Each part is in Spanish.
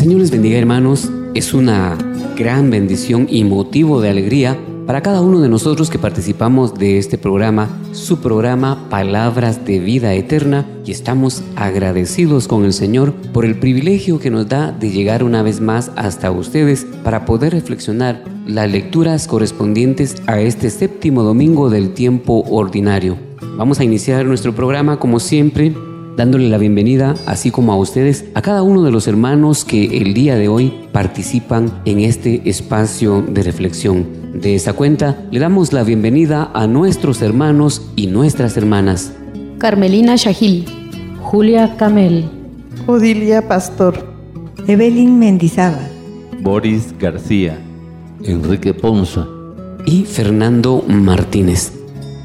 Señor les bendiga hermanos. Es una gran bendición y motivo de alegría para cada uno de nosotros que participamos de este programa, su programa Palabras de Vida Eterna, y estamos agradecidos con el Señor por el privilegio que nos da de llegar una vez más hasta ustedes para poder reflexionar las lecturas correspondientes a este séptimo domingo del tiempo ordinario. Vamos a iniciar nuestro programa como siempre dándole la bienvenida, así como a ustedes, a cada uno de los hermanos que el día de hoy participan en este espacio de reflexión. De esa cuenta, le damos la bienvenida a nuestros hermanos y nuestras hermanas. Carmelina Shahil, Julia Camel, Odilia Pastor, Evelyn Mendizábal, Boris García, Enrique Ponza y Fernando Martínez.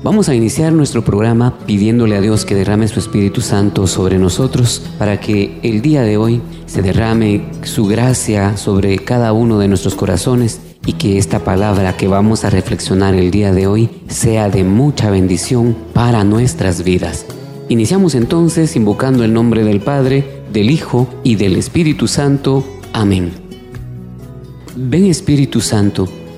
Vamos a iniciar nuestro programa pidiéndole a Dios que derrame su Espíritu Santo sobre nosotros para que el día de hoy se derrame su gracia sobre cada uno de nuestros corazones y que esta palabra que vamos a reflexionar el día de hoy sea de mucha bendición para nuestras vidas. Iniciamos entonces invocando el nombre del Padre, del Hijo y del Espíritu Santo. Amén. Ven Espíritu Santo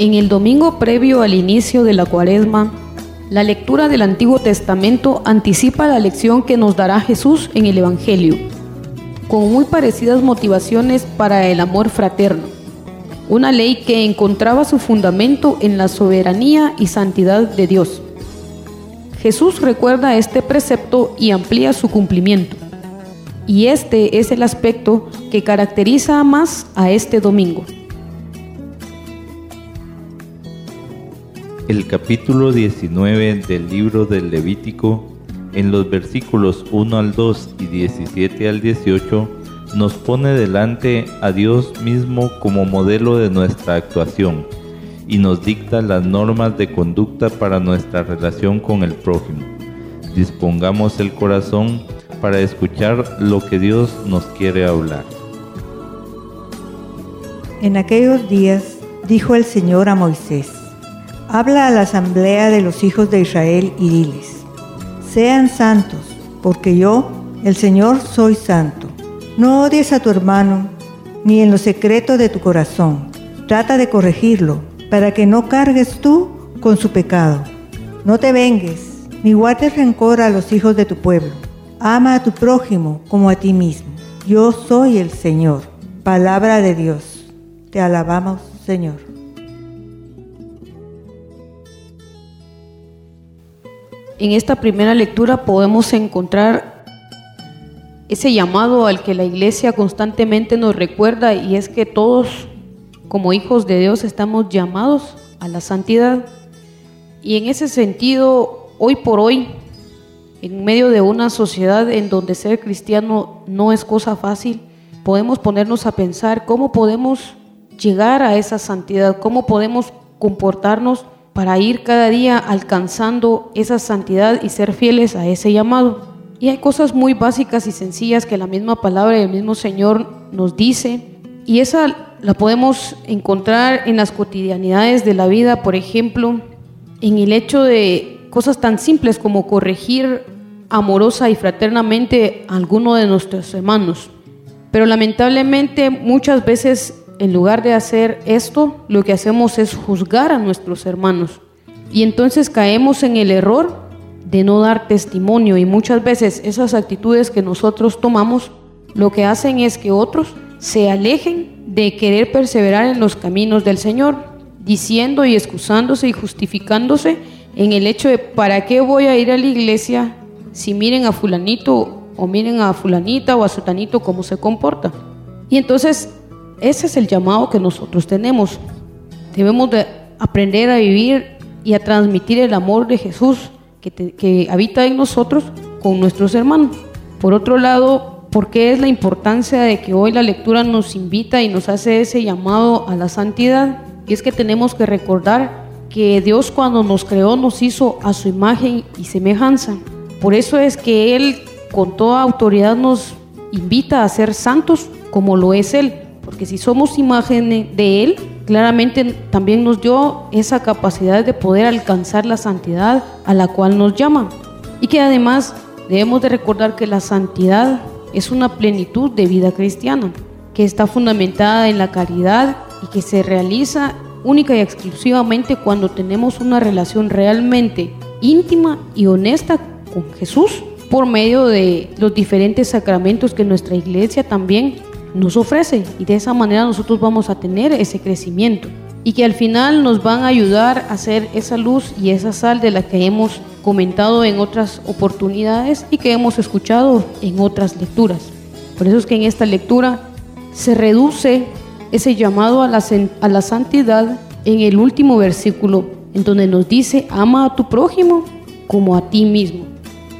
En el domingo previo al inicio de la cuaresma, la lectura del Antiguo Testamento anticipa la lección que nos dará Jesús en el Evangelio, con muy parecidas motivaciones para el amor fraterno, una ley que encontraba su fundamento en la soberanía y santidad de Dios. Jesús recuerda este precepto y amplía su cumplimiento, y este es el aspecto que caracteriza más a este domingo. El capítulo 19 del libro del Levítico, en los versículos 1 al 2 y 17 al 18, nos pone delante a Dios mismo como modelo de nuestra actuación y nos dicta las normas de conducta para nuestra relación con el prójimo. Dispongamos el corazón para escuchar lo que Dios nos quiere hablar. En aquellos días dijo el Señor a Moisés, Habla a la asamblea de los hijos de Israel y diles, sean santos, porque yo, el Señor, soy santo. No odies a tu hermano, ni en lo secreto de tu corazón. Trata de corregirlo, para que no cargues tú con su pecado. No te vengues, ni guardes rencor a los hijos de tu pueblo. Ama a tu prójimo como a ti mismo. Yo soy el Señor. Palabra de Dios. Te alabamos, Señor. En esta primera lectura podemos encontrar ese llamado al que la iglesia constantemente nos recuerda y es que todos como hijos de Dios estamos llamados a la santidad. Y en ese sentido, hoy por hoy, en medio de una sociedad en donde ser cristiano no es cosa fácil, podemos ponernos a pensar cómo podemos llegar a esa santidad, cómo podemos comportarnos para ir cada día alcanzando esa santidad y ser fieles a ese llamado. Y hay cosas muy básicas y sencillas que la misma palabra y el mismo Señor nos dice. Y esa la podemos encontrar en las cotidianidades de la vida, por ejemplo, en el hecho de cosas tan simples como corregir amorosa y fraternamente a alguno de nuestros hermanos. Pero lamentablemente muchas veces en lugar de hacer esto, lo que hacemos es juzgar a nuestros hermanos. Y entonces caemos en el error de no dar testimonio y muchas veces esas actitudes que nosotros tomamos lo que hacen es que otros se alejen de querer perseverar en los caminos del Señor, diciendo y excusándose y justificándose en el hecho de ¿para qué voy a ir a la iglesia si miren a fulanito o miren a fulanita o a sutanito cómo se comporta? Y entonces ese es el llamado que nosotros tenemos. Debemos de aprender a vivir y a transmitir el amor de Jesús que, que habita en nosotros con nuestros hermanos. Por otro lado, ¿por qué es la importancia de que hoy la lectura nos invita y nos hace ese llamado a la santidad? Y es que tenemos que recordar que Dios cuando nos creó nos hizo a su imagen y semejanza. Por eso es que Él con toda autoridad nos invita a ser santos como lo es Él. Porque si somos imagen de Él, claramente también nos dio esa capacidad de poder alcanzar la santidad a la cual nos llama. Y que además debemos de recordar que la santidad es una plenitud de vida cristiana, que está fundamentada en la caridad y que se realiza única y exclusivamente cuando tenemos una relación realmente íntima y honesta con Jesús por medio de los diferentes sacramentos que nuestra iglesia también nos ofrece y de esa manera nosotros vamos a tener ese crecimiento y que al final nos van a ayudar a hacer esa luz y esa sal de la que hemos comentado en otras oportunidades y que hemos escuchado en otras lecturas. Por eso es que en esta lectura se reduce ese llamado a la, a la santidad en el último versículo, en donde nos dice, ama a tu prójimo como a ti mismo.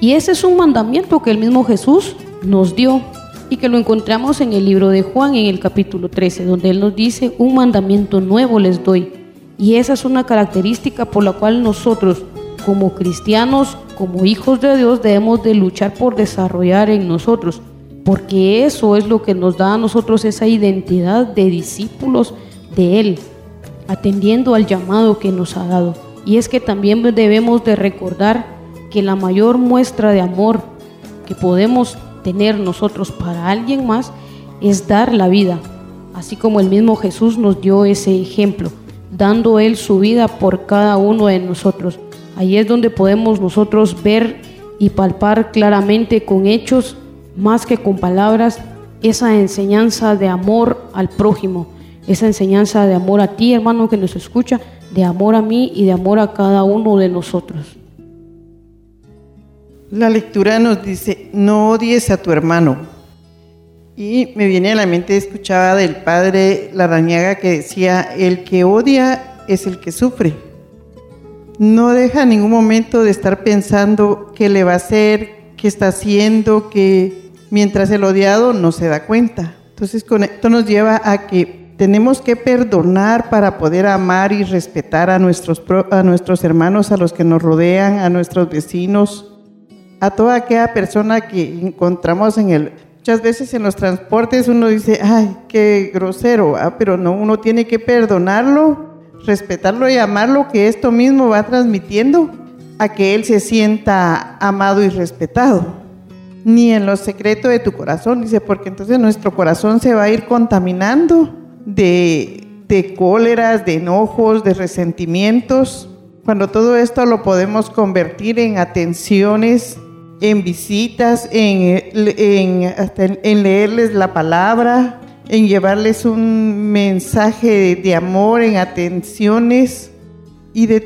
Y ese es un mandamiento que el mismo Jesús nos dio y que lo encontramos en el libro de Juan en el capítulo 13, donde Él nos dice, un mandamiento nuevo les doy. Y esa es una característica por la cual nosotros, como cristianos, como hijos de Dios, debemos de luchar por desarrollar en nosotros, porque eso es lo que nos da a nosotros esa identidad de discípulos de Él, atendiendo al llamado que nos ha dado. Y es que también debemos de recordar que la mayor muestra de amor que podemos tener nosotros para alguien más es dar la vida, así como el mismo Jesús nos dio ese ejemplo, dando Él su vida por cada uno de nosotros. Ahí es donde podemos nosotros ver y palpar claramente con hechos, más que con palabras, esa enseñanza de amor al prójimo, esa enseñanza de amor a ti, hermano, que nos escucha, de amor a mí y de amor a cada uno de nosotros. La lectura nos dice, no odies a tu hermano. Y me viene a la mente, escuchaba del padre Larrañaga que decía, el que odia es el que sufre. No deja en ningún momento de estar pensando qué le va a hacer, qué está haciendo, que mientras el odiado no se da cuenta. Entonces con esto nos lleva a que tenemos que perdonar para poder amar y respetar a nuestros, a nuestros hermanos, a los que nos rodean, a nuestros vecinos, a toda aquella persona que encontramos en el... Muchas veces en los transportes uno dice, ay, qué grosero, ah, pero no, uno tiene que perdonarlo, respetarlo y amarlo, que esto mismo va transmitiendo a que él se sienta amado y respetado. Ni en lo secreto de tu corazón, dice, porque entonces nuestro corazón se va a ir contaminando de, de cóleras, de enojos, de resentimientos, cuando todo esto lo podemos convertir en atenciones en visitas, en, en, leerles la palabra, en llevarles un mensaje de, amor, en atenciones y de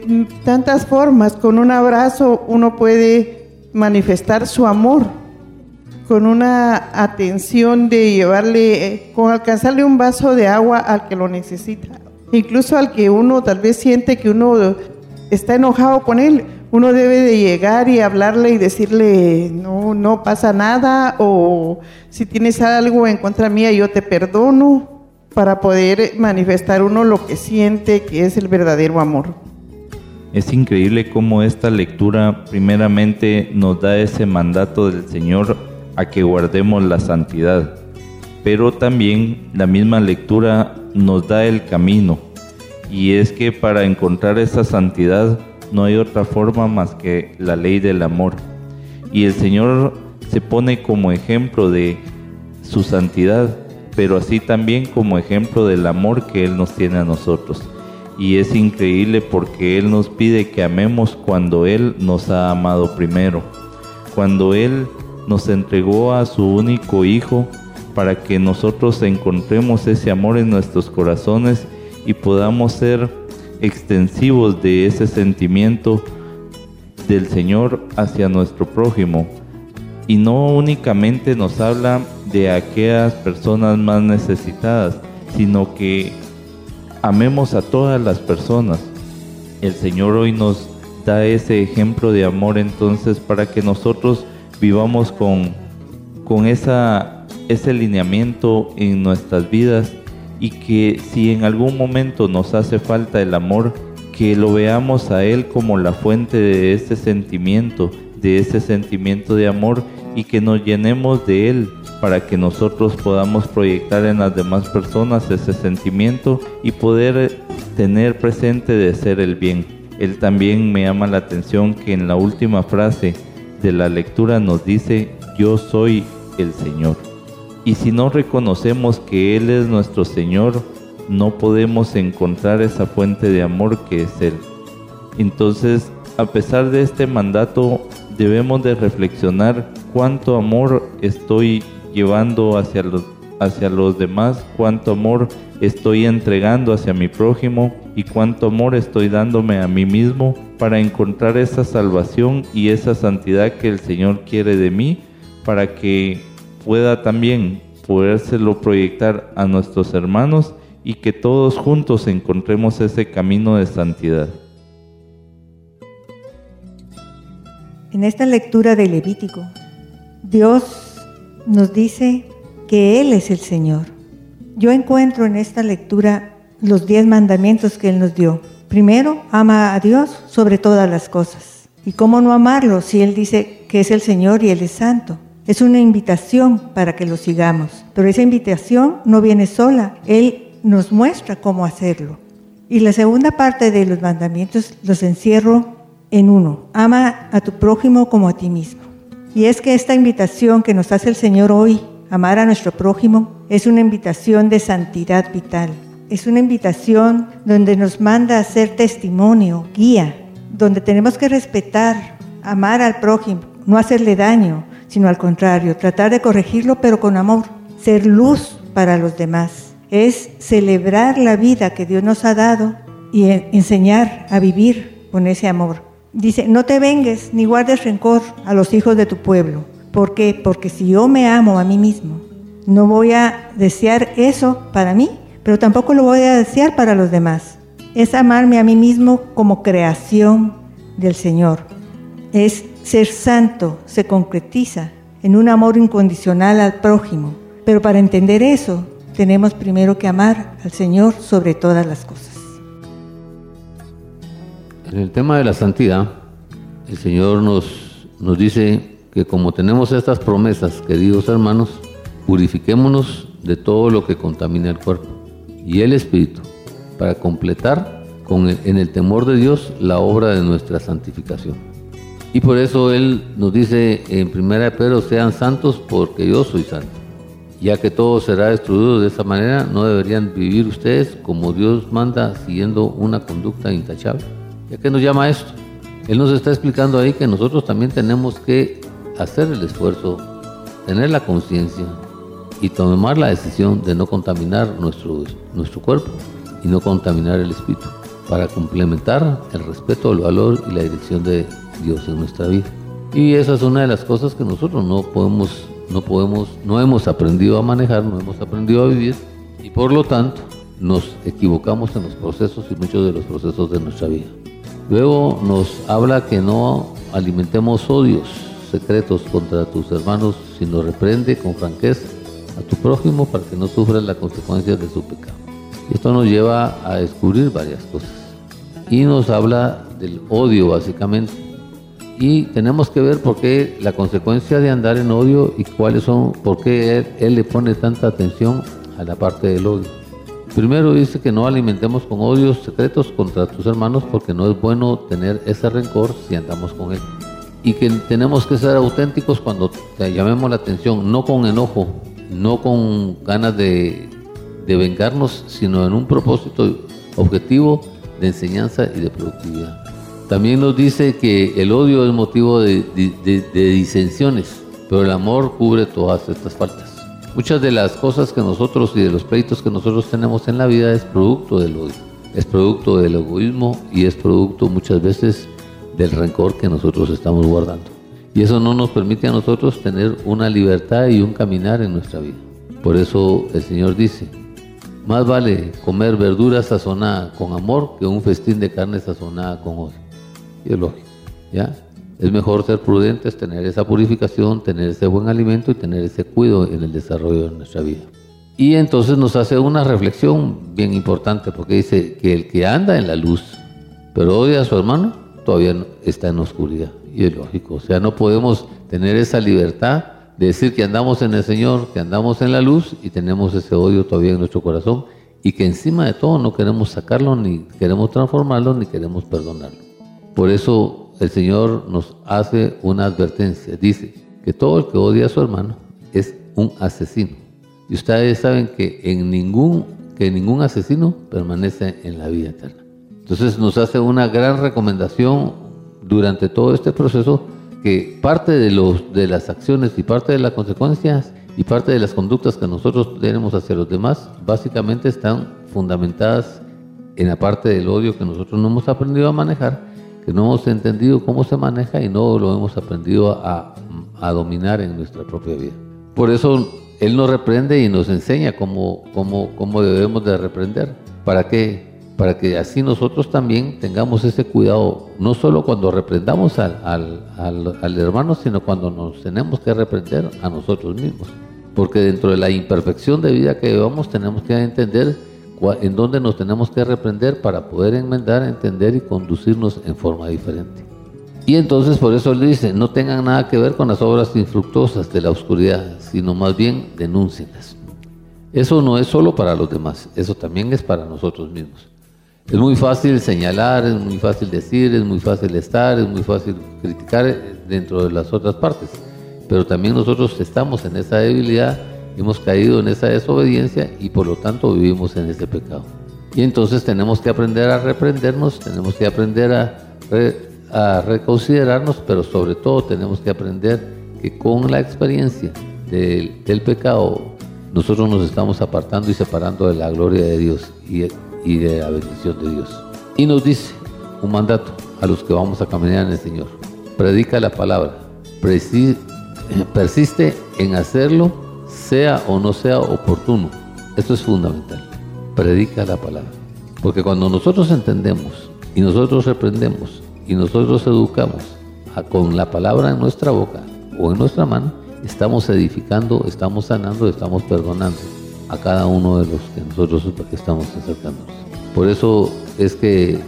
tantas formas. Con un abrazo uno puede manifestar su amor, con una atención de llevarle, con alcanzarle un vaso de agua al que lo necesita, incluso al que uno tal vez siente que uno está enojado con él uno debe de llegar y hablarle y decirle, no, no pasa nada, o si tienes algo en contra mía, yo te perdono, para poder manifestar uno lo que siente que es el verdadero amor. Es increíble cómo esta lectura primeramente nos da ese mandato del Señor a que guardemos la santidad, pero también la misma lectura nos da el camino. Y es que para encontrar esa santidad no hay otra forma más que la ley del amor. Y el Señor se pone como ejemplo de su santidad, pero así también como ejemplo del amor que Él nos tiene a nosotros. Y es increíble porque Él nos pide que amemos cuando Él nos ha amado primero, cuando Él nos entregó a su único Hijo para que nosotros encontremos ese amor en nuestros corazones y podamos ser extensivos de ese sentimiento del Señor hacia nuestro prójimo. Y no únicamente nos habla de aquellas personas más necesitadas, sino que amemos a todas las personas. El Señor hoy nos da ese ejemplo de amor entonces para que nosotros vivamos con, con esa, ese lineamiento en nuestras vidas y que si en algún momento nos hace falta el amor, que lo veamos a Él como la fuente de ese sentimiento, de ese sentimiento de amor y que nos llenemos de Él para que nosotros podamos proyectar en las demás personas ese sentimiento y poder tener presente de ser el bien. Él también me llama la atención que en la última frase de la lectura nos dice, yo soy el Señor. Y si no reconocemos que Él es nuestro Señor, no podemos encontrar esa fuente de amor que es Él. Entonces, a pesar de este mandato, debemos de reflexionar cuánto amor estoy llevando hacia los, hacia los demás, cuánto amor estoy entregando hacia mi prójimo y cuánto amor estoy dándome a mí mismo para encontrar esa salvación y esa santidad que el Señor quiere de mí para que pueda también podérselo proyectar a nuestros hermanos y que todos juntos encontremos ese camino de santidad. En esta lectura de Levítico, Dios nos dice que Él es el Señor. Yo encuentro en esta lectura los diez mandamientos que Él nos dio. Primero, ama a Dios sobre todas las cosas. ¿Y cómo no amarlo si Él dice que es el Señor y Él es santo? Es una invitación para que lo sigamos, pero esa invitación no viene sola, Él nos muestra cómo hacerlo. Y la segunda parte de los mandamientos los encierro en uno, ama a tu prójimo como a ti mismo. Y es que esta invitación que nos hace el Señor hoy, amar a nuestro prójimo, es una invitación de santidad vital. Es una invitación donde nos manda a ser testimonio, guía, donde tenemos que respetar, amar al prójimo, no hacerle daño, sino al contrario, tratar de corregirlo pero con amor, ser luz para los demás. Es celebrar la vida que Dios nos ha dado y enseñar a vivir con ese amor. Dice, no te vengues ni guardes rencor a los hijos de tu pueblo. ¿Por qué? Porque si yo me amo a mí mismo, no voy a desear eso para mí, pero tampoco lo voy a desear para los demás. Es amarme a mí mismo como creación del Señor. Es ser santo, se concretiza en un amor incondicional al prójimo. Pero para entender eso, tenemos primero que amar al Señor sobre todas las cosas. En el tema de la santidad, el Señor nos, nos dice que como tenemos estas promesas, queridos hermanos, purifiquémonos de todo lo que contamina el cuerpo y el espíritu, para completar en el temor de Dios la obra de nuestra santificación. Y por eso Él nos dice en primera de Pedro, sean santos porque yo soy santo. Ya que todo será destruido de esa manera, no deberían vivir ustedes como Dios manda, siguiendo una conducta intachable. ¿Y a qué nos llama esto? Él nos está explicando ahí que nosotros también tenemos que hacer el esfuerzo, tener la conciencia y tomar la decisión de no contaminar nuestro, nuestro cuerpo y no contaminar el espíritu, para complementar el respeto, el valor y la dirección de Dios en nuestra vida. Y esa es una de las cosas que nosotros no podemos, no podemos, no hemos aprendido a manejar, no hemos aprendido a vivir y por lo tanto nos equivocamos en los procesos y muchos de los procesos de nuestra vida. Luego nos habla que no alimentemos odios secretos contra tus hermanos, sino reprende con franqueza a tu prójimo para que no sufras las consecuencias de su pecado. Esto nos lleva a descubrir varias cosas. Y nos habla del odio básicamente. Y tenemos que ver por qué la consecuencia de andar en odio y cuáles son, por qué él, le pone tanta atención a la parte del odio. Primero dice que no alimentemos con odios secretos contra tus hermanos porque no es bueno tener ese rencor si andamos con él. Y que tenemos que ser auténticos cuando te llamemos la atención, no con enojo, no con ganas de vengarnos, sino en un propósito objetivo de enseñanza y de productividad. También nos dice que el odio es motivo de, de, disensiones, pero el amor cubre todas estas faltas. Muchas de las cosas que nosotros y de los pleitos que nosotros tenemos en la vida es producto del odio, es producto del egoísmo y es producto muchas veces del rencor que nosotros estamos guardando. Y eso no nos permite a nosotros tener una libertad y un caminar en nuestra vida. Por eso el Señor dice, más vale comer verdura sazonada con amor que un festín de carne sazonada con odio. Y es lógico, ¿ya? Es mejor ser prudentes, tener esa purificación, tener ese buen alimento y tener ese cuidado en el desarrollo de nuestra vida. Y entonces nos hace una reflexión bien importante porque dice que el que anda en la luz pero odia a su hermano todavía está en oscuridad. Y es lógico, o sea, no podemos tener esa libertad de decir que andamos en el Señor, que andamos en la luz y tenemos ese odio todavía en nuestro corazón y que encima de todo no queremos sacarlo, ni queremos transformarlo, ni queremos perdonarlo. Por eso el Señor nos hace una advertencia. Dice que todo el que odia a su hermano es un asesino. Y ustedes saben que, en ningún, que ningún asesino permanece en la vida eterna. Entonces nos hace una gran recomendación durante todo este proceso que parte de, los, de las acciones y parte de las consecuencias y parte de las conductas que nosotros tenemos hacia los demás básicamente están fundamentadas en la parte del odio que nosotros no hemos aprendido a manejar que no hemos entendido cómo se maneja y no lo hemos aprendido a, dominar en nuestra propia vida. Por eso Él nos reprende y nos enseña cómo, cómo, cómo debemos de reprender. ¿Para qué? Para que así nosotros también tengamos ese cuidado, no solo cuando reprendamos al, al, al, al hermano, sino cuando nos tenemos que reprender a nosotros mismos. Porque dentro de la imperfección de vida que llevamos tenemos que entender en dónde nos tenemos que reprender para poder enmendar, entender y conducirnos en forma diferente. Y entonces por eso le dice, no tengan nada que ver con las obras infructuosas de la oscuridad, sino más bien denúncienlas. Eso no es solo para los demás, eso también es para nosotros mismos. Es muy fácil señalar, es muy fácil decir, es muy fácil estar, es muy fácil criticar dentro de las otras partes, pero también nosotros estamos en esa debilidad hemos caído en esa desobediencia y por lo tanto vivimos en ese pecado. Y entonces tenemos que aprender a reprendernos, tenemos que aprender a, a reconsiderarnos, pero sobre todo tenemos que aprender que con la experiencia del, del, pecado nosotros nos estamos apartando y separando de la gloria de Dios y, y de la bendición de Dios. Y nos dice un mandato a los que vamos a caminar en el Señor. Predica la palabra, persiste en hacerlo sea o no sea oportuno. Esto es fundamental. Predica la palabra. Porque cuando nosotros entendemos y nosotros reprendemos y nosotros educamos con la palabra en nuestra boca o en nuestra mano, estamos edificando, estamos sanando, estamos perdonando a cada uno de los que nosotros estamos acercándonos. Por eso es que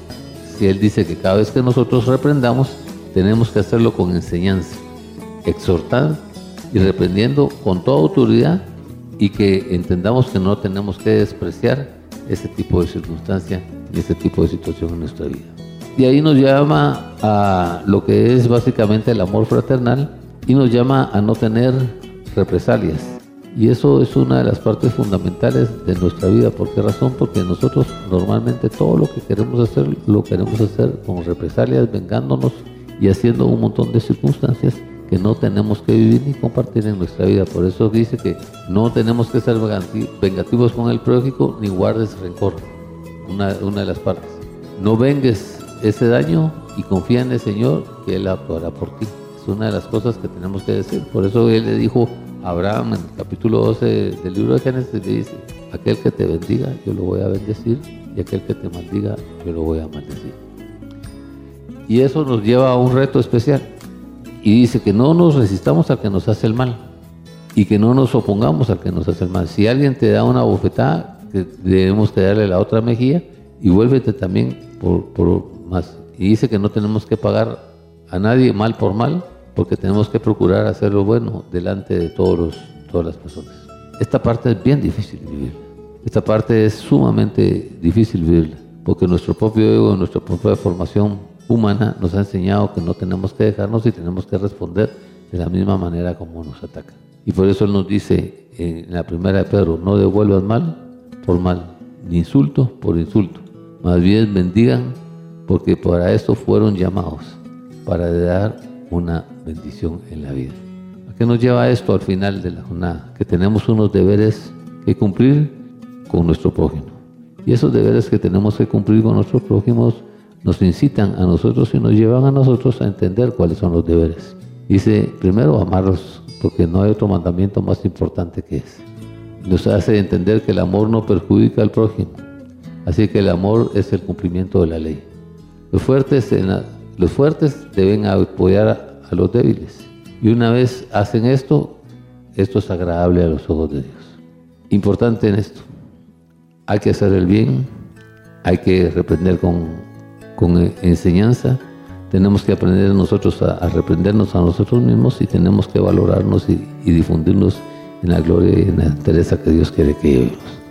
si Él dice que cada vez que nosotros reprendamos, tenemos que hacerlo con enseñanza, exhortar y reprendiendo con toda autoridad y que entendamos que no tenemos que despreciar ese tipo de circunstancia y ese tipo de situación en nuestra vida. Y ahí nos llama a lo que es básicamente el amor fraternal y nos llama a no tener represalias. Y eso es una de las partes fundamentales de nuestra vida. ¿Por qué razón? Porque nosotros normalmente todo lo que queremos hacer lo queremos hacer con represalias, vengándonos y haciendo un montón de circunstancias que no tenemos que vivir ni compartir en nuestra vida. Por eso dice que no tenemos que ser vengativos con el prójimo ni guardes rencor. Una, una de las partes. No vengues ese daño y confía en el Señor que Él actuará por ti. Es una de las cosas que tenemos que decir. Por eso Él le dijo a Abraham en el capítulo 12 del libro de Génesis, le dice, aquel que te bendiga, yo lo voy a bendecir, y aquel que te maldiga, yo lo voy a maldecir. Y eso nos lleva a un reto especial y dice que no nos resistamos al que nos hace el mal y que no nos opongamos al que nos hace el mal. Si alguien te da una bofetada, debemos que darle la otra mejilla y vuélvete también por, por más. Y dice que no tenemos que pagar a nadie mal por mal, porque tenemos que procurar hacer lo bueno delante de todos todas las personas. Esta parte es bien difícil de vivir. Esta parte es sumamente difícil vivirla, porque nuestro propio ego, nuestra propia formación humana nos ha enseñado que no tenemos que dejarnos y tenemos que responder de la misma manera como nos atacan. Y por eso Él nos dice en la primera de Pedro, no devuelvas mal por mal, ni insulto por insulto. Más bien bendigan, porque para esto fueron llamados, para dar una bendición en la vida. ¿A qué nos lleva esto al final de la jornada? Que tenemos unos deberes que cumplir con nuestro prójimo. Y esos deberes que tenemos que cumplir con nuestros prójimos nos incitan a nosotros y nos llevan a nosotros a entender cuáles son los deberes. Dice, primero, amarlos, porque no hay otro mandamiento más importante que ese. Nos hace entender que el amor no perjudica al prójimo. Así que el amor es el cumplimiento de la ley. Los fuertes, los fuertes deben apoyar a los débiles. Y una vez hacen esto, esto es agradable a los ojos de Dios. Importante en esto, hay que hacer el bien, hay que reprender con, con enseñanza, tenemos que aprender nosotros a, reprendernos a nosotros mismos y tenemos que valorarnos y, difundirnos en la gloria y en la entereza que Dios quiere que vivamos.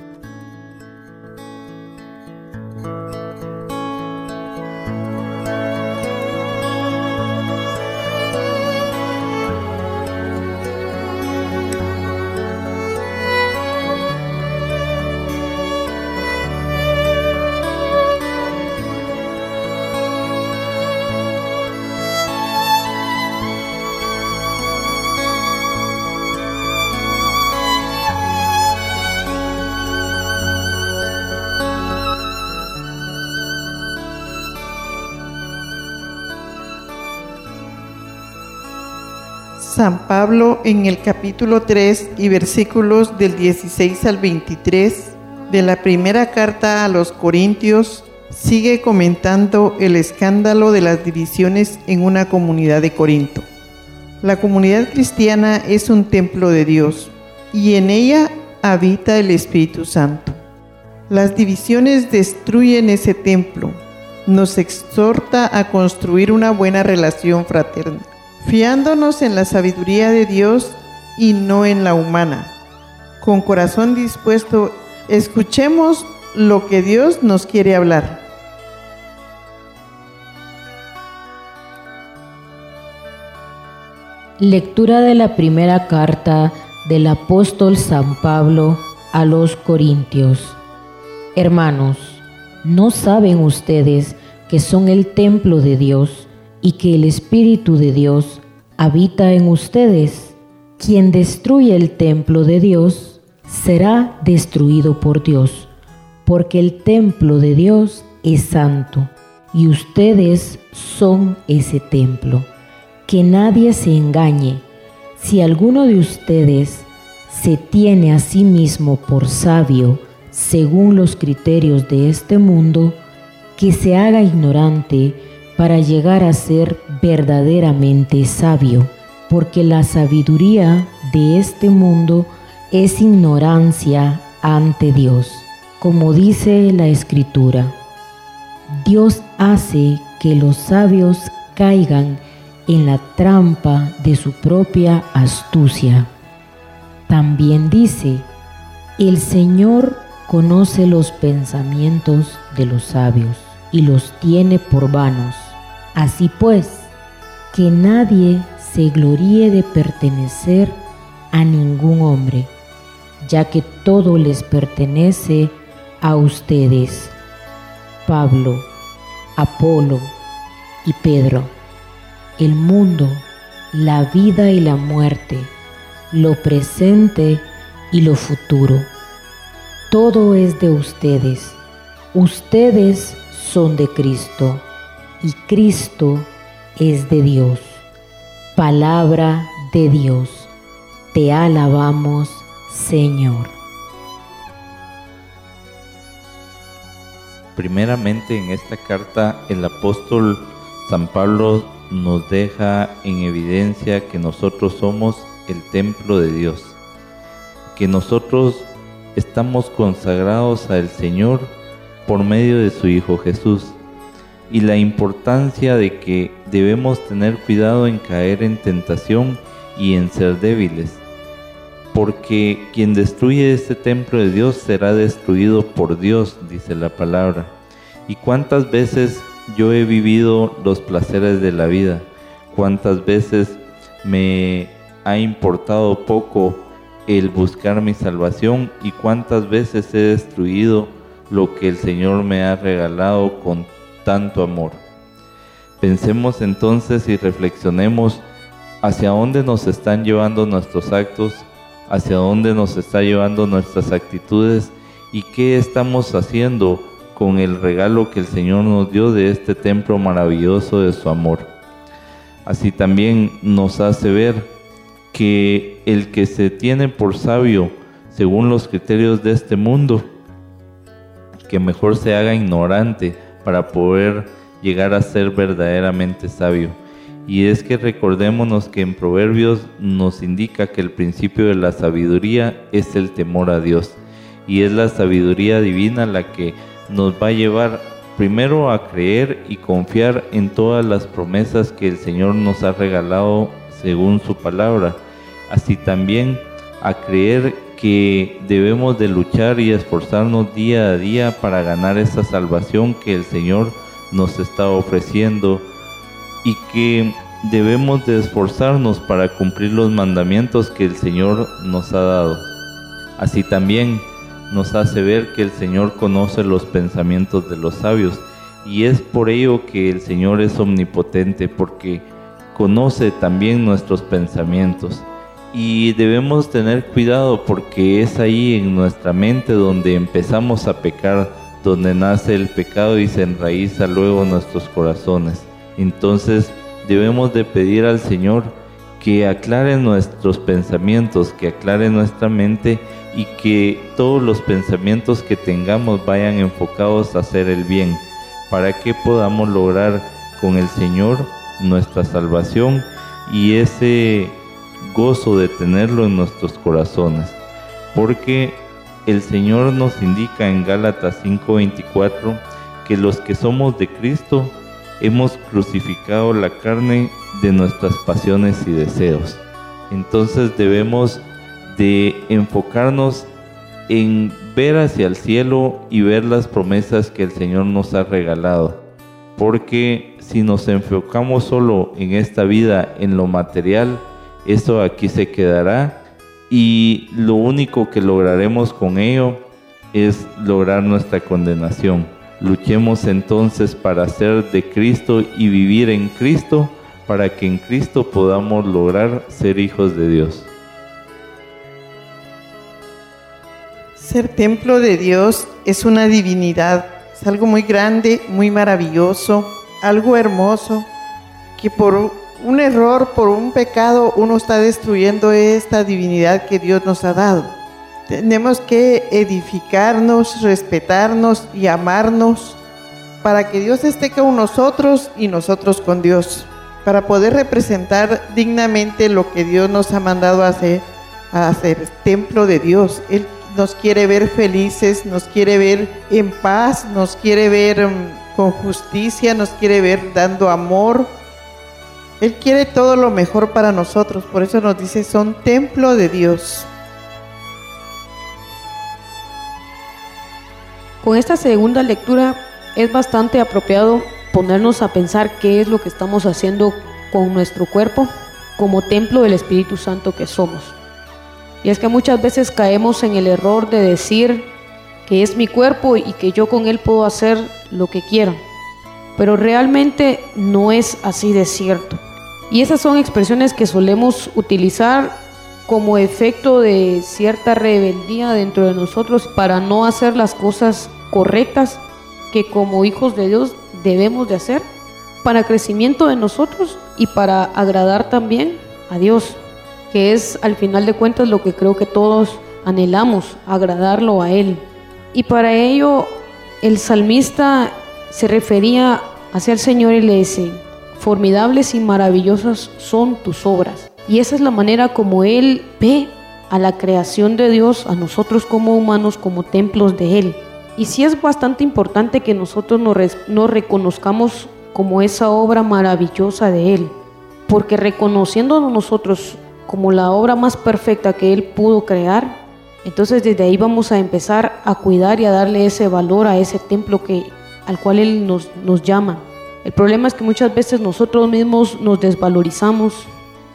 En el capítulo 3 y versículos del 16 al 23 de la primera carta a los Corintios sigue comentando el escándalo de las divisiones en una comunidad de Corinto. La comunidad cristiana es un templo de Dios y en ella habita el Espíritu Santo. Las divisiones destruyen ese templo. Nos exhorta a construir una buena relación fraterna fiándonos en la sabiduría de Dios y no en la humana. Con corazón dispuesto, escuchemos lo que Dios nos quiere hablar. Lectura de la primera carta del apóstol San Pablo a los Corintios. Hermanos, ¿no saben ustedes que son el templo de Dios? Y que el Espíritu de Dios habita en ustedes. Quien destruye el templo de Dios será destruido por Dios, porque el templo de Dios es santo y ustedes son ese templo. Que nadie se engañe. Si alguno de ustedes se tiene a sí mismo por sabio según los criterios de este mundo, que se haga ignorante para llegar a ser verdaderamente sabio, porque la sabiduría de este mundo es ignorancia ante Dios. Como dice la escritura, Dios hace que los sabios caigan en la trampa de su propia astucia. También dice, el Señor conoce los pensamientos de los sabios y los tiene por vanos. Así pues, que nadie se gloríe de pertenecer a ningún hombre, ya que todo les pertenece a ustedes. Pablo, Apolo y Pedro, el mundo, la vida y la muerte, lo presente y lo futuro. Todo es de ustedes. Ustedes son de Cristo y Cristo es de Dios. Palabra de Dios. Te alabamos, Señor. Primeramente en esta carta el apóstol San Pablo nos deja en evidencia que nosotros somos el templo de Dios, que nosotros estamos consagrados al Señor por medio de su Hijo Jesús y la importancia de que debemos tener cuidado en caer en tentación y en ser débiles. porque quien destruye este templo de Dios será destruido por Dios, dice la palabra. ¿Y cuántas veces yo he vivido los placeres de la vida? ¿Cuántas veces me ha importado poco el buscar mi salvación y cuántas veces he destruido lo que el Señor me ha regalado con tanto amor. Pensemos entonces y reflexionemos hacia dónde nos están llevando nuestros actos, hacia dónde nos está llevando nuestras actitudes y qué estamos haciendo con el regalo que el Señor nos dio de este templo maravilloso de su amor. Así también nos hace ver que el que se tiene por sabio según los criterios de este mundo, que mejor se haga ignorante para poder llegar a ser verdaderamente sabio. Y es que recordémonos que en Proverbios nos indica que el principio de la sabiduría es el temor a Dios. Y es la sabiduría divina la que nos va a llevar primero a creer y confiar en todas las promesas que el Señor nos ha regalado según su palabra así también a creer que debemos de luchar y esforzarnos día a día para ganar esa salvación que el Señor nos está ofreciendo y que debemos de esforzarnos para cumplir los mandamientos que el Señor nos ha dado. Así también nos hace ver que el Señor conoce los pensamientos de los sabios y es por ello que el Señor es omnipotente porque conoce también nuestros pensamientos y debemos tener cuidado porque es ahí en nuestra mente donde empezamos a pecar, donde nace el pecado y se enraiza luego nuestros corazones. Entonces debemos de pedir al Señor que aclare nuestros pensamientos, que aclare nuestra mente y que todos los pensamientos que tengamos vayan enfocados a hacer el bien, para que podamos lograr con el Señor nuestra salvación y ese gozo de tenerlo en nuestros corazones, porque el Señor nos indica en Gálatas 5:24 que los que somos de Cristo hemos crucificado la carne de nuestras pasiones y deseos. Entonces debemos de enfocarnos en ver hacia el cielo y ver las promesas que el Señor nos ha regalado. Porque si nos enfocamos solo en esta vida, en lo material, esto aquí se quedará y lo único que lograremos con ello es lograr nuestra condenación. Luchemos entonces para ser de Cristo y vivir en Cristo para que en Cristo podamos lograr ser hijos de Dios. Ser templo de Dios es una divinidad, es algo muy grande, muy maravilloso, algo hermoso, que por un error, por un pecado, uno está destruyendo esta divinidad que Dios nos ha dado. Tenemos que edificarnos, respetarnos y amarnos para que Dios esté con nosotros y nosotros con Dios, para poder representar dignamente lo que Dios nos ha mandado a hacer, a hacer templo de Dios. Él nos quiere ver felices, nos quiere ver en paz, nos quiere ver mm, con justicia, nos quiere ver dando amor, él quiere todo lo mejor para nosotros, por eso nos dice, son templo de Dios. Con esta segunda lectura es bastante apropiado ponernos a pensar qué es lo que estamos haciendo con nuestro cuerpo como templo del Espíritu Santo que somos. Y es que muchas veces caemos en el error de decir que es mi cuerpo y que yo con él puedo hacer lo que quiera. Pero realmente no es así de cierto. Y esas son expresiones que solemos utilizar como efecto de cierta rebeldía dentro de nosotros para no hacer las cosas correctas que como hijos de Dios debemos de hacer para crecimiento de nosotros y para agradar también a Dios, que es al final de cuentas lo que creo que todos anhelamos, agradarlo a Él. Y para ello el salmista se refería hacia el Señor y le dice, formidables y maravillosas son tus obras. Y esa es la manera como Él ve a la creación de Dios, a nosotros como humanos, como templos de Él. Y sí es bastante importante que nosotros nos, reconozcamos como esa obra maravillosa de Él, porque reconociéndonos nosotros como la obra más perfecta que Él pudo crear, entonces desde ahí vamos a empezar a cuidar y a darle ese valor a ese templo que, al cual Él nos, nos llama. El problema es que muchas veces nosotros mismos nos desvalorizamos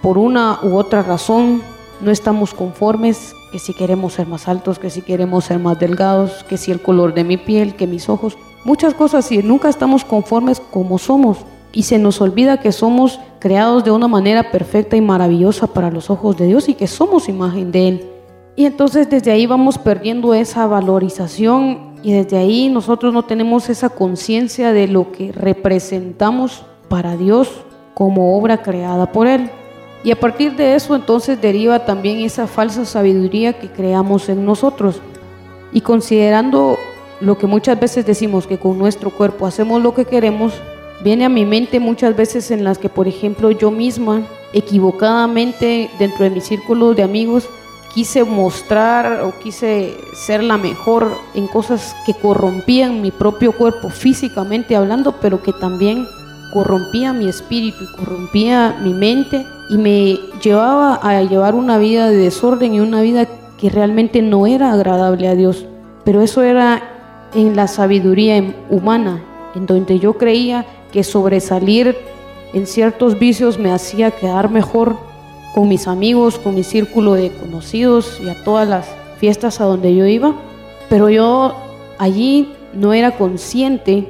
por una u otra razón, no estamos conformes, que si queremos ser más altos, que si queremos ser más delgados, que si el color de mi piel, que mis ojos, muchas cosas y nunca estamos conformes como somos. Y se nos olvida que somos creados de una manera perfecta y maravillosa para los ojos de Dios y que somos imagen de Él. Y entonces desde ahí vamos perdiendo esa valorización y desde ahí nosotros no tenemos esa conciencia de lo que representamos para Dios como obra creada por Él. Y a partir de eso entonces deriva también esa falsa sabiduría que creamos en nosotros. Y considerando lo que muchas veces decimos que con nuestro cuerpo hacemos lo que queremos, viene a mi mente muchas veces en las que, por ejemplo, yo misma, equivocadamente dentro de mi círculo de amigos, quise mostrar o quise ser la mejor en cosas que corrompían mi propio cuerpo físicamente hablando, pero que también corrompía mi espíritu y corrompía mi mente y me llevaba a llevar una vida de desorden y una vida que realmente no era agradable a Dios. Pero eso era en la sabiduría humana, en donde yo creía que sobresalir en ciertos vicios me hacía quedar mejor con mis amigos, con mi círculo de conocidos y a todas las fiestas a donde yo iba. Pero yo allí no era consciente,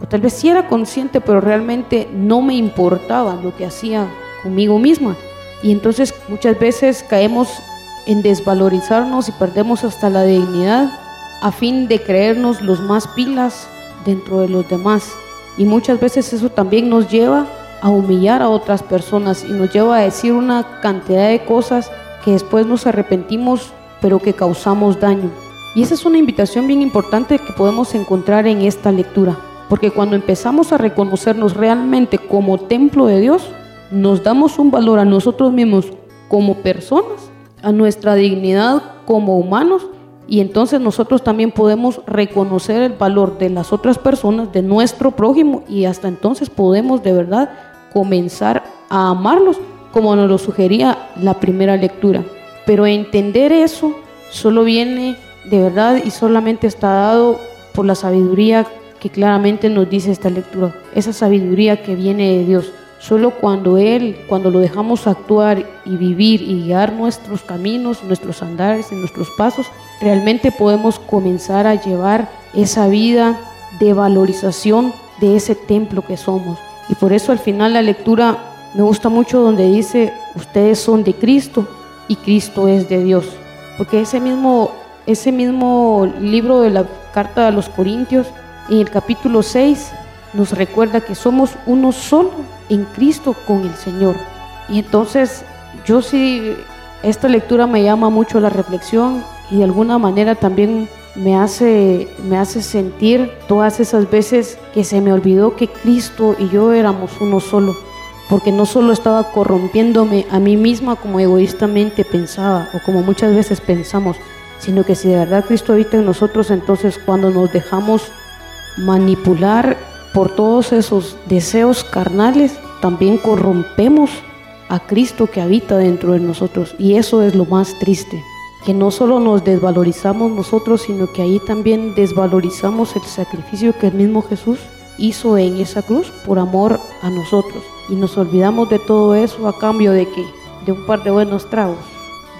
o tal vez sí era consciente, pero realmente no me importaba lo que hacía conmigo misma. Y entonces muchas veces caemos en desvalorizarnos y perdemos hasta la dignidad a fin de creernos los más pilas dentro de los demás. Y muchas veces eso también nos lleva a humillar a otras personas y nos lleva a decir una cantidad de cosas que después nos arrepentimos pero que causamos daño. Y esa es una invitación bien importante que podemos encontrar en esta lectura, porque cuando empezamos a reconocernos realmente como templo de Dios, nos damos un valor a nosotros mismos como personas, a nuestra dignidad como humanos y entonces nosotros también podemos reconocer el valor de las otras personas, de nuestro prójimo y hasta entonces podemos de verdad comenzar a amarlos como nos lo sugería la primera lectura. Pero entender eso solo viene de verdad y solamente está dado por la sabiduría que claramente nos dice esta lectura, esa sabiduría que viene de Dios. Solo cuando Él, cuando lo dejamos actuar y vivir y guiar nuestros caminos, nuestros andares y nuestros pasos, realmente podemos comenzar a llevar esa vida de valorización de ese templo que somos. Y por eso al final la lectura me gusta mucho donde dice, ustedes son de Cristo y Cristo es de Dios. Porque ese mismo, ese mismo libro de la carta a los Corintios, en el capítulo 6, nos recuerda que somos uno solo en Cristo con el Señor. Y entonces yo sí, esta lectura me llama mucho la reflexión y de alguna manera también me hace, me hace sentir todas esas veces que se me olvidó que Cristo y yo éramos uno solo, porque no solo estaba corrompiéndome a mí misma como egoístamente pensaba o como muchas veces pensamos, sino que si de verdad Cristo habita en nosotros, entonces cuando nos dejamos manipular por todos esos deseos carnales, también corrompemos a Cristo que habita dentro de nosotros. Y eso es lo más triste, que no solo nos desvalorizamos nosotros, sino que ahí también desvalorizamos el sacrificio que el mismo Jesús hizo en esa cruz por amor a nosotros. Y nos olvidamos de todo eso a cambio de que de un par de buenos tragos,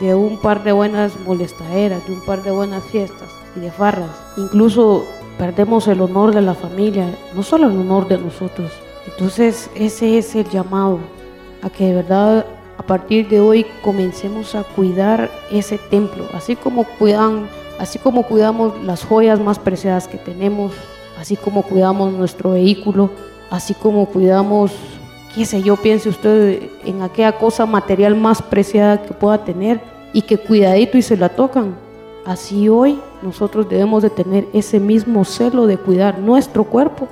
de un par de buenas molestaderas, de un par de buenas fiestas y de farras. Incluso perdemos el honor de la familia, no solo el honor de nosotros. Entonces ese es el llamado a que de verdad a partir de hoy comencemos a cuidar ese templo, así como cuidan, así como cuidamos las joyas más preciadas que tenemos, así como cuidamos nuestro vehículo, así como cuidamos, qué sé yo, piense usted en aquella cosa material más preciada que pueda tener y que cuidadito y se la tocan. Así hoy nosotros debemos de tener ese mismo celo de cuidar nuestro cuerpo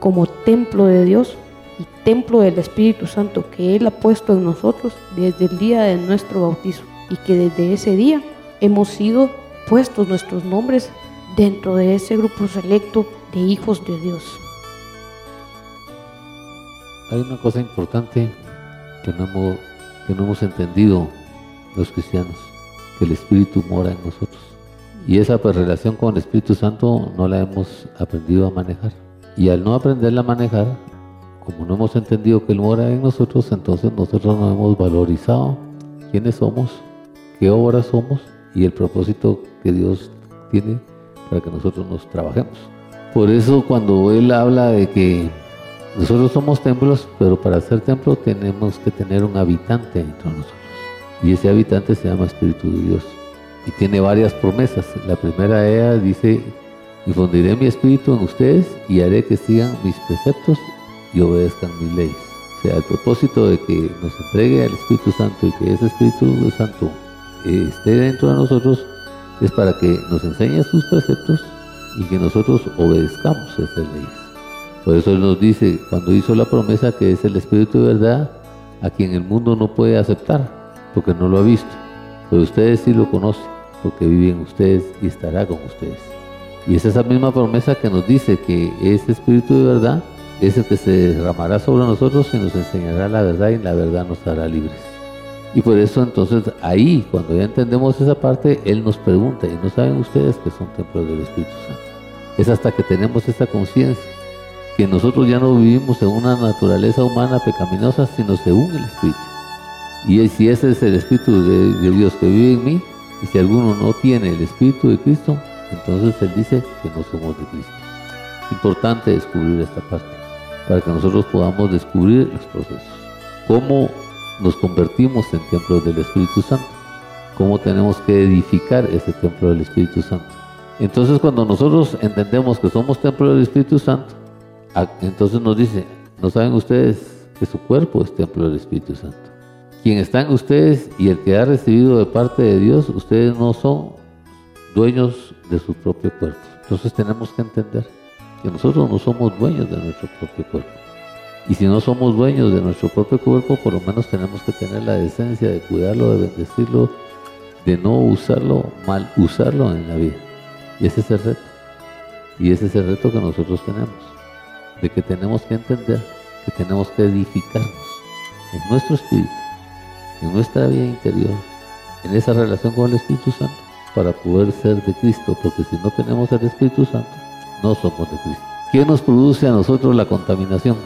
como templo de Dios y templo del Espíritu Santo que Él ha puesto en nosotros desde el día de nuestro bautismo y que desde ese día hemos sido puestos nuestros nombres dentro de ese grupo selecto de hijos de Dios. Hay una cosa importante que no hemos, que no hemos entendido los cristianos, que el Espíritu mora en nosotros. Y esa pues, relación con el Espíritu Santo no la hemos aprendido a manejar. Y al no aprenderla a manejar, como no hemos entendido que Él mora en nosotros, entonces nosotros no hemos valorizado quiénes somos, qué obra somos y el propósito que Dios tiene para que nosotros nos trabajemos. Por eso cuando Él habla de que nosotros somos templos, pero para ser templo tenemos que tener un habitante dentro de nosotros. Y ese habitante se llama Espíritu de Dios. Y tiene varias promesas. La primera de dice, infundiré mi espíritu en ustedes y haré que sigan mis preceptos y obedezcan mis leyes. O sea, el propósito de que nos entregue al Espíritu Santo y que ese Espíritu Santo esté dentro de nosotros es para que nos enseñe sus preceptos y que nosotros obedezcamos esas leyes. Por eso Él nos dice, cuando hizo la promesa que es el Espíritu de verdad, a quien el mundo no puede aceptar, porque no lo ha visto, pero ustedes sí lo conocen, porque vive en ustedes y estará con ustedes. Y es esa misma promesa que nos dice que ese Espíritu de verdad es el que se derramará sobre nosotros y nos enseñará la verdad y la verdad nos hará libres. Y por eso entonces ahí, cuando ya entendemos esa parte, Él nos pregunta, ¿y no saben ustedes que son templos del Espíritu Santo? Es hasta que tenemos esa conciencia, que nosotros ya no vivimos en una naturaleza humana pecaminosa, sino según el Espíritu. Y si ese es el Espíritu de, Dios que vive en mí, y si alguno no tiene el Espíritu de Cristo, entonces Él dice que no somos de Cristo. Importante descubrir esta parte, para que nosotros podamos descubrir los procesos. Cómo nos convertimos en templos del Espíritu Santo. Cómo tenemos que edificar ese templo del Espíritu Santo. Entonces cuando nosotros entendemos que somos templo del Espíritu Santo, entonces nos dice, ¿no saben ustedes que su cuerpo es templo del Espíritu Santo? Quien está en ustedes y el que ha recibido de parte de Dios, ustedes no son dueños de su propio cuerpo. Entonces tenemos que entender que nosotros no somos dueños de nuestro propio cuerpo. Y si no somos dueños de nuestro propio cuerpo, por lo menos tenemos que tener la decencia de cuidarlo, de bendecirlo, de no usarlo, mal usarlo en la vida. Y ese es el reto. Y ese es el reto que nosotros tenemos. De que tenemos que entender que tenemos que edificarnos en nuestro espíritu, en nuestra vida interior, en esa relación con el Espíritu Santo, para poder ser de Cristo. Porque si no tenemos el Espíritu Santo, no somos de Cristo. ¿Qué nos produce a nosotros la contaminación?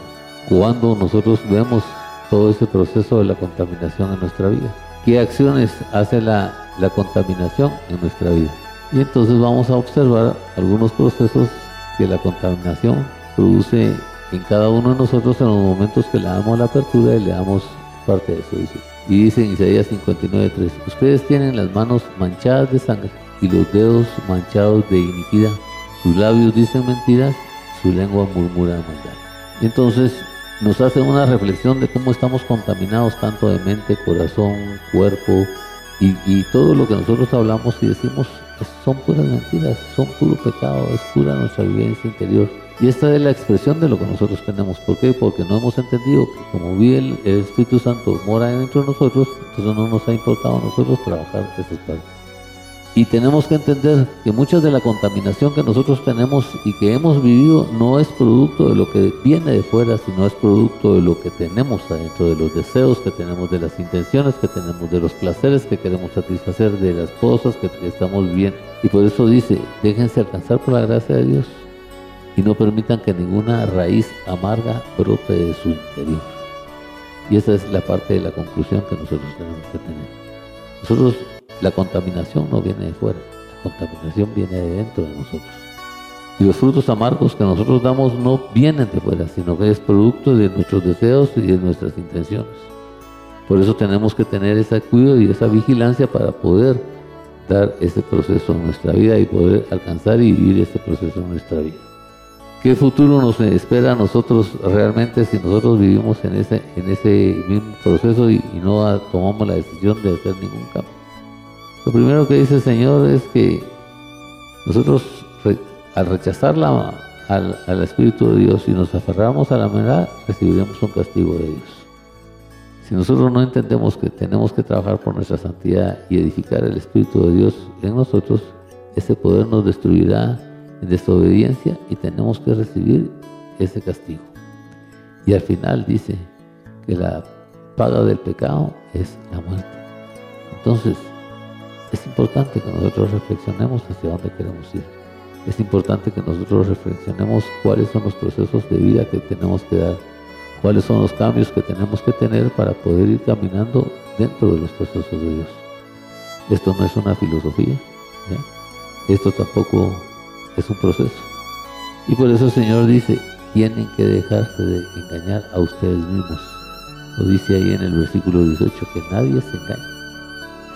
cuando nosotros vemos todo ese proceso de la contaminación en nuestra vida. ¿Qué acciones hace la, la contaminación en nuestra vida? Y entonces vamos a observar algunos procesos que la contaminación produce en cada uno de nosotros en los momentos que le damos la apertura y le damos parte de. Dice. Y dice en Isaías 59.3, ustedes tienen las manos manchadas de sangre y los dedos manchados de iniquidad. Sus labios dicen mentiras, su lengua murmura maldad. Entonces nos hace una reflexión de cómo estamos contaminados tanto de mente, corazón, cuerpo y, todo lo que nosotros hablamos y decimos son puras mentiras, son puro pecado, es pura nuestra vivencia interior. Y esta es la expresión de lo que nosotros tenemos. ¿Por qué? Porque no hemos entendido que como vive el, Espíritu Santo mora dentro de nosotros, entonces no nos ha importado a nosotros trabajar esas partes. Y tenemos que entender que mucha de la contaminación que nosotros tenemos y que hemos vivido no es producto de lo que viene de fuera, sino es producto de lo que tenemos adentro, de los deseos que tenemos, de las intenciones que tenemos, de los placeres que queremos satisfacer, de las cosas que estamos viviendo. Y por eso dice, déjense alcanzar por la gracia de Dios y no permitan que ninguna raíz amarga brote de su interior. Y esa es la parte de la conclusión que nosotros tenemos que tener. Nosotros la contaminación no viene de fuera, la contaminación viene de dentro de nosotros. Y los frutos amargos que nosotros damos no vienen de fuera, sino que es producto de nuestros deseos y de nuestras intenciones. Por eso tenemos que tener ese cuidado y esa vigilancia para poder dar ese proceso en nuestra vida y poder alcanzar y vivir ese proceso en nuestra vida. ¿Qué futuro nos espera a nosotros realmente si nosotros vivimos en ese, en ese mismo proceso y, y no tomamos la decisión de hacer ningún cambio? Lo primero que dice el Señor es que nosotros al rechazar al, Espíritu de Dios y nos aferramos a la verdad, recibiremos un castigo de Dios. Si nosotros no entendemos que tenemos que trabajar por nuestra santidad y edificar el Espíritu de Dios en nosotros, ese poder nos destruirá en desobediencia y tenemos que recibir ese castigo. Y al final dice que la paga del pecado es la muerte. Entonces, es importante que nosotros reflexionemos hacia dónde queremos ir. Es importante que nosotros reflexionemos cuáles son los procesos de vida que tenemos que dar, cuáles son los cambios que tenemos que tener para poder ir caminando dentro de los procesos de Dios. Esto no es una filosofía, esto tampoco es un proceso. Y por eso el Señor dice, tienen que dejarse de engañar a ustedes mismos. Lo dice ahí en el versículo 18, que nadie se engañe.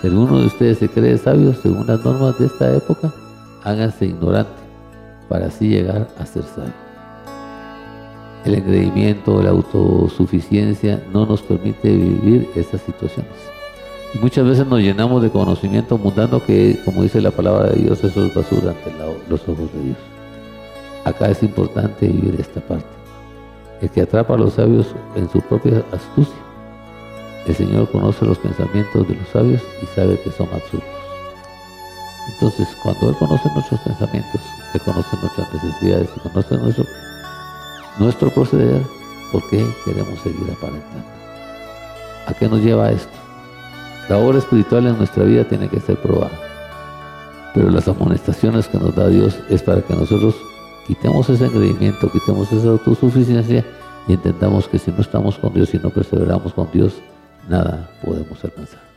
Si alguno de ustedes se cree sabio según las normas de esta época, háganse ignorante para así llegar a ser sabio. El engreimiento, la autosuficiencia no nos permite vivir esas situaciones. Muchas veces nos llenamos de conocimiento mundano que, como dice la palabra de Dios, eso es basura ante los ojos de Dios. Acá es importante vivir esta parte. El que atrapa a los sabios en su propia astucia. El Señor conoce los pensamientos de los sabios y sabe que son absurdos. Entonces, cuando Él conoce nuestros pensamientos, Él conoce nuestras necesidades y conoce nuestro, nuestro proceder, ¿por qué queremos seguir aparentando? ¿A qué nos lleva esto? La obra espiritual en nuestra vida tiene que ser probada. Pero las amonestaciones que nos da Dios es para que nosotros quitemos ese engreimiento, quitemos esa autosuficiencia y entendamos que si no estamos con Dios y no perseveramos con Dios, nada podemos alcanzar.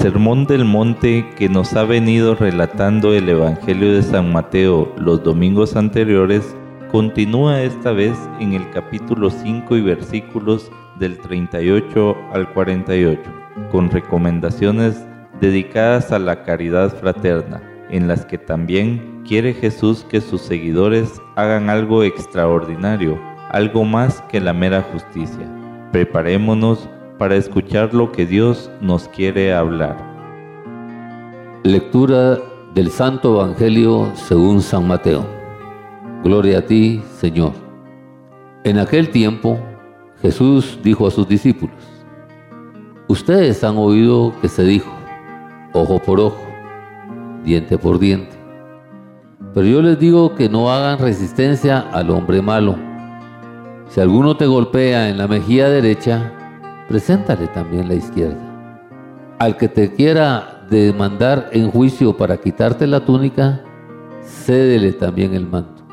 Sermón del Monte que nos ha venido relatando el Evangelio de San Mateo los domingos anteriores continúa esta vez en el capítulo 5 y versículos del 38 al 48, con recomendaciones dedicadas a la caridad fraterna, en las que también quiere Jesús que sus seguidores hagan algo extraordinario, algo más que la mera justicia. Preparémonos para escuchar lo que Dios nos quiere hablar. Lectura del Santo Evangelio según San Mateo. Gloria a ti, Señor. En aquel tiempo, Jesús dijo a sus discípulos, Ustedes han oído que se dijo, ojo por ojo, diente por diente. Pero yo les digo que no hagan resistencia al hombre malo. Si alguno te golpea en la mejilla derecha, preséntale también la izquierda. Al que te quiera demandar en juicio para quitarte la túnica, cédele también el manto.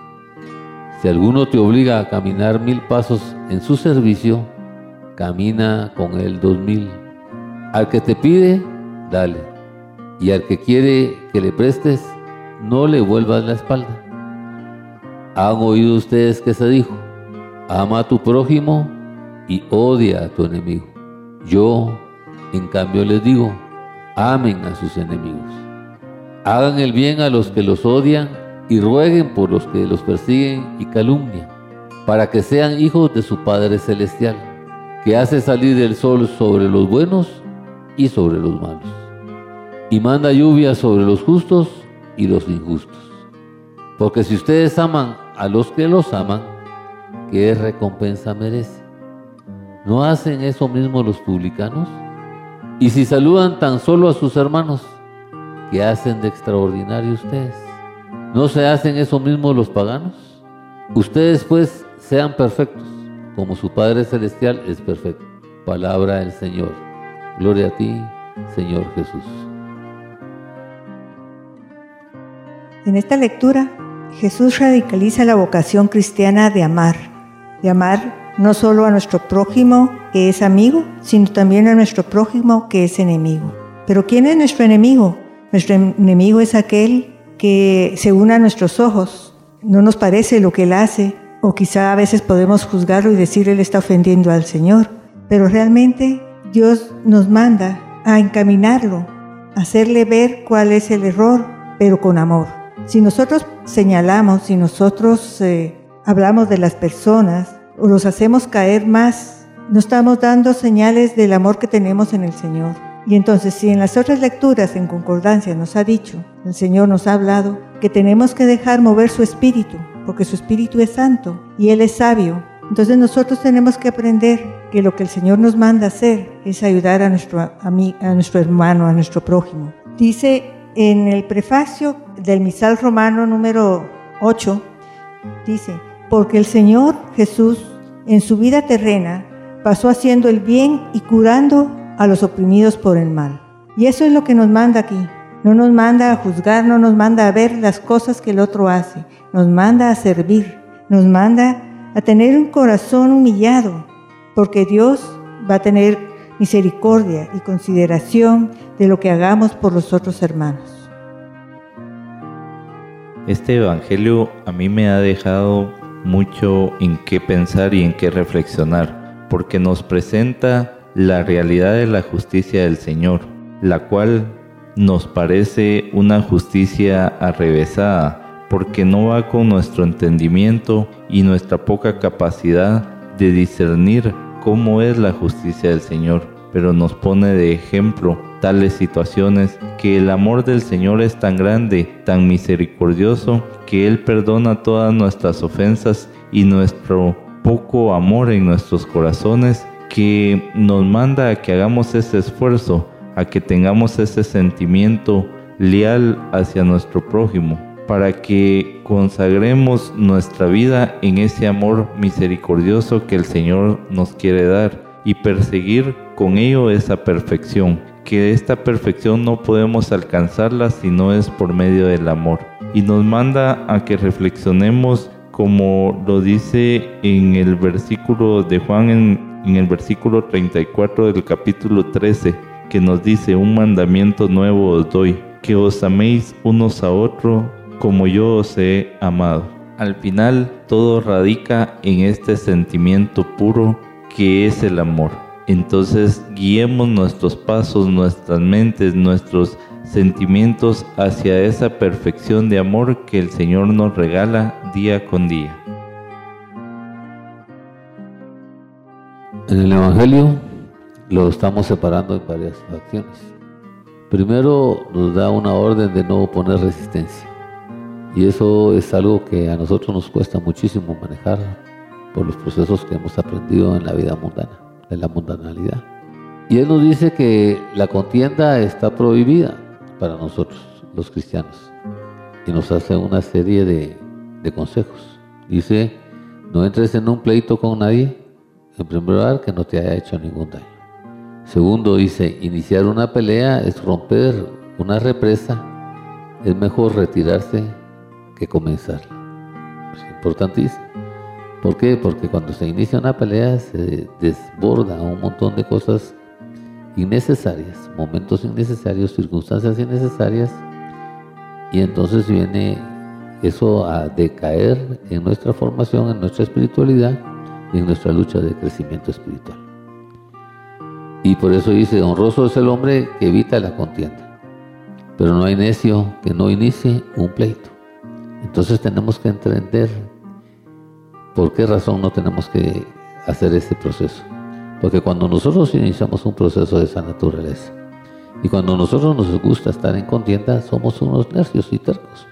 Si alguno te obliga a caminar mil pasos en su servicio, camina con él dos mil. Al que te pide, dale. Y al que quiere que le prestes, no le vuelvas la espalda. Han oído ustedes que se dijo, ama a tu prójimo y odia a tu enemigo. Yo, en cambio, les digo, amen a sus enemigos. Hagan el bien a los que los odian y rueguen por los que los persiguen y calumnian, para que sean hijos de su Padre Celestial, que hace salir el sol sobre los buenos y sobre los malos, y manda lluvia sobre los justos y los injustos. Porque si ustedes aman a los que los aman, ¿qué recompensa merece? ¿No hacen eso mismo los publicanos? Y si saludan tan solo a sus hermanos, ¿qué hacen de extraordinario ustedes? ¿No se hacen eso mismo los paganos? Ustedes pues sean perfectos, como su Padre Celestial es perfecto. Palabra del Señor. Gloria a ti, Señor Jesús. En esta lectura, Jesús radicaliza la vocación cristiana de amar, de amar no solo a nuestro prójimo que es amigo, sino también a nuestro prójimo que es enemigo. Pero ¿quién es nuestro enemigo? Nuestro enemigo es aquel que, según a nuestros ojos, no nos parece lo que él hace, o quizá a veces podemos juzgarlo y decir él está ofendiendo al Señor, pero realmente Dios nos manda a encaminarlo hacerle ver cuál es el error, pero con amor. Si nosotros señalamos, si nosotros eh, hablamos de las personas los hacemos caer más, no estamos dando señales del amor que tenemos en el Señor. Y entonces, si en las otras lecturas en concordancia nos ha dicho, el Señor nos ha hablado, que tenemos que dejar mover su espíritu, porque su espíritu es santo y Él es sabio. Entonces nosotros tenemos que aprender que lo que el Señor nos manda hacer es ayudar a nuestro, a, a nuestro hermano, a nuestro prójimo. Dice en el prefacio del misal romano número 8, dice, porque el Señor Jesús en su vida terrena pasó haciendo el bien y curando a los oprimidos por el mal. Y eso es lo que nos manda aquí. No nos manda a juzgar, no nos manda a ver las cosas que el otro hace. Nos manda a servir, nos manda a tener un corazón humillado, porque Dios va a tener misericordia y consideración de lo que hagamos por los otros hermanos. Este Evangelio a mí me ha dejado mucho en qué pensar y en qué reflexionar, porque nos presenta la realidad de la justicia del Señor, la cual nos parece una justicia arrevesada, porque no va con nuestro entendimiento y nuestra poca capacidad de discernir cómo es la justicia del Señor, pero nos pone de ejemplo tales situaciones que el amor del Señor es tan grande, tan misericordioso, que Él perdona todas nuestras ofensas y nuestro poco amor en nuestros corazones que nos manda a que hagamos ese esfuerzo, a que tengamos ese sentimiento leal hacia nuestro prójimo, para que consagremos nuestra vida en ese amor misericordioso que el Señor nos quiere dar y perseguir con ello esa perfección, que esta perfección no podemos alcanzarla si no es por medio del amor. Y nos manda a que reflexionemos como lo dice en el versículo de Juan en en el versículo 34 del capítulo 13, que nos dice, un mandamiento nuevo os doy, que os améis unos a otros como yo os he amado. Al final, todo radica en este sentimiento puro que es el amor. Entonces, guiemos nuestros pasos, nuestras mentes, nuestros sentimientos hacia esa perfección de amor que el Señor nos regala día con día. En el Evangelio lo estamos separando en varias acciones. Primero nos da una orden de no poner resistencia. Y eso es algo que a nosotros nos cuesta muchísimo manejar por los procesos que hemos aprendido en la vida mundana, en la mundanalidad. Y Él nos dice que la contienda está prohibida para nosotros, los cristianos. Y nos hace una serie de, consejos. Dice, no entres en un pleito con nadie en primer lugar, que no te haya hecho ningún daño. Segundo, dice, iniciar una pelea es romper una represa, es mejor retirarse que comenzarla. Es importantísimo. ¿Por qué? Porque cuando se inicia una pelea se desborda un montón de cosas innecesarias, momentos innecesarios, circunstancias innecesarias, y entonces viene eso a decaer en nuestra formación, en nuestra espiritualidad, en nuestra lucha de crecimiento espiritual. Y por eso dice, honroso es el hombre que evita la contienda, pero no hay necio que no inicie un pleito. Entonces tenemos que entender por qué razón no tenemos que hacer este proceso. Porque cuando nosotros iniciamos un proceso de esa naturaleza, y cuando nosotros nos gusta estar en contienda, somos unos necios y tercos.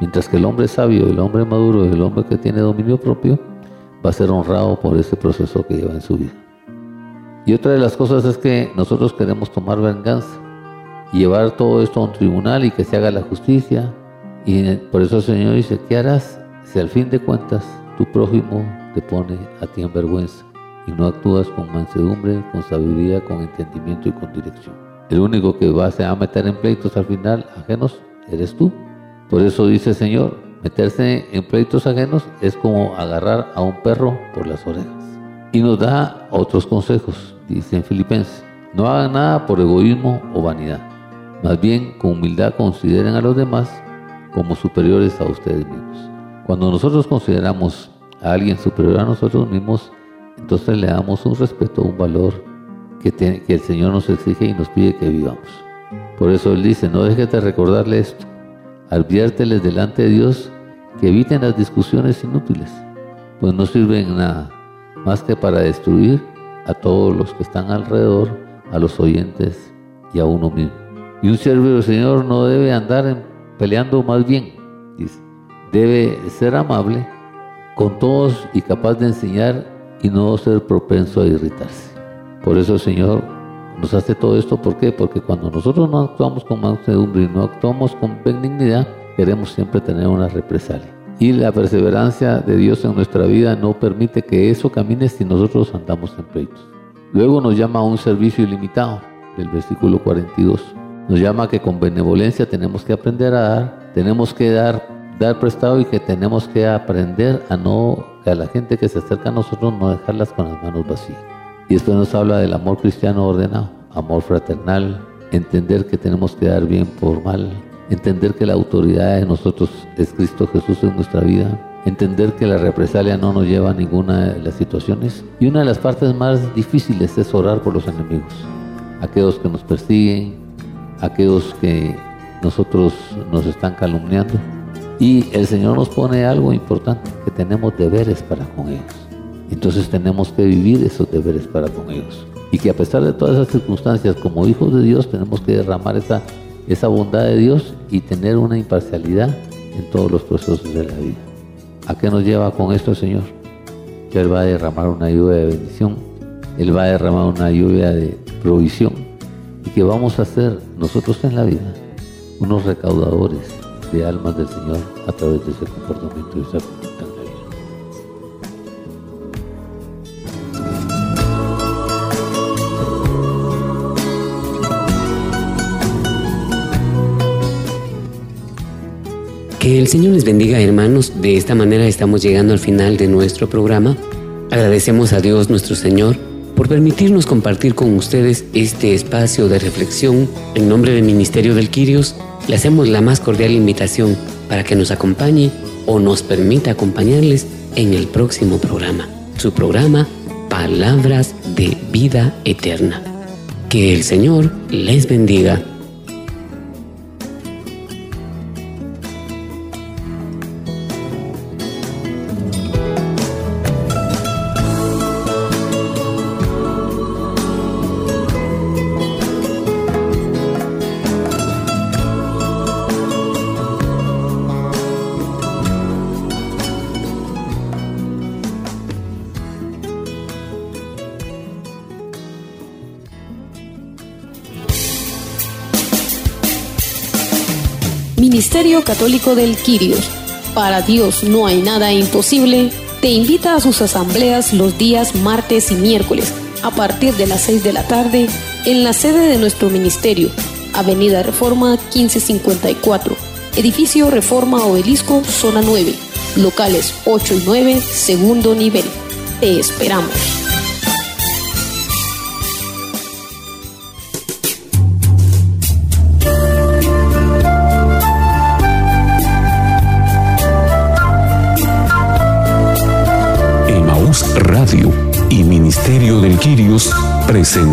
Mientras que el hombre sabio, el hombre maduro, el hombre que tiene dominio propio, va a ser honrado por ese proceso que lleva en su vida. Y otra de las cosas es que nosotros queremos tomar venganza llevar todo esto a un tribunal y que se haga la justicia. Y por eso el Señor dice, ¿qué harás si al fin de cuentas tu prójimo te pone a ti en vergüenza y no actúas con mansedumbre, con sabiduría, con entendimiento y con dirección? El único que va a meter en pleitos al final ajenos eres tú. Por eso dice el Señor, Meterse en pleitos ajenos es como agarrar a un perro por las orejas. Y nos da otros consejos, dice en Filipenses. No hagan nada por egoísmo o vanidad. Más bien, con humildad consideren a los demás como superiores a ustedes mismos. Cuando nosotros consideramos a alguien superior a nosotros mismos, entonces le damos un respeto, un valor que, que el Señor nos exige y nos pide que vivamos. Por eso Él dice, no dejes de recordarle esto. Adviérteles delante de Dios que eviten las discusiones inútiles, pues no sirven nada más que para destruir a todos los que están alrededor, a los oyentes y a uno mismo. Y un siervo del Señor no debe andar peleando más bien, dice. Debe ser amable con todos y capaz de enseñar y no ser propenso a irritarse. Por eso el Señor nos hace todo esto. ¿Por qué? Porque cuando nosotros no actuamos con mansedumbre y no actuamos con benignidad, queremos siempre tener una represalia. Y la perseverancia de Dios en nuestra vida no permite que eso camine si nosotros andamos en pleitos. Luego nos llama a un servicio ilimitado, del versículo 42. Nos llama que con benevolencia tenemos que aprender a dar, tenemos que dar, dar prestado y que tenemos que aprender a no, a la gente que se acerca a nosotros no dejarlas con las manos vacías. Y esto nos habla del amor cristiano ordenado, amor fraternal, entender que tenemos que dar bien por mal, entender que la autoridad de nosotros es Cristo Jesús en nuestra vida, entender que la represalia no nos lleva a ninguna de las situaciones. Y una de las partes más difíciles es orar por los enemigos, aquellos que nos persiguen, aquellos que nosotros nos están calumniando. Y el Señor nos pone algo importante, que tenemos deberes para con ellos. Entonces tenemos que vivir esos deberes para con ellos. Y que a pesar de todas esas circunstancias, como hijos de Dios, tenemos que derramar esa, esa bondad de Dios y tener una imparcialidad en todos los procesos de la vida. ¿A qué nos lleva con esto el Señor? Que Él va a derramar una lluvia de bendición, Él va a derramar una lluvia de provisión y que vamos a ser nosotros en la vida unos recaudadores de almas del Señor a través de ese comportamiento y esa Que el Señor les bendiga hermanos. De esta manera estamos llegando al final de nuestro programa. Agradecemos a Dios nuestro Señor por permitirnos compartir con ustedes este espacio de reflexión. En nombre del Ministerio del Quirios, le hacemos la más cordial invitación para que nos acompañe o nos permita acompañarles en el próximo programa. Su programa, Palabras de Vida Eterna. Que el Señor les bendiga. Ministerio Católico del Quirios. Para Dios no hay nada imposible. Te invita a sus asambleas los días martes y miércoles a partir de las 6 de la tarde en la sede de nuestro ministerio, Avenida Reforma 1554, Edificio Reforma Obelisco, Zona 9, locales 8 y 9, segundo nivel. Te esperamos.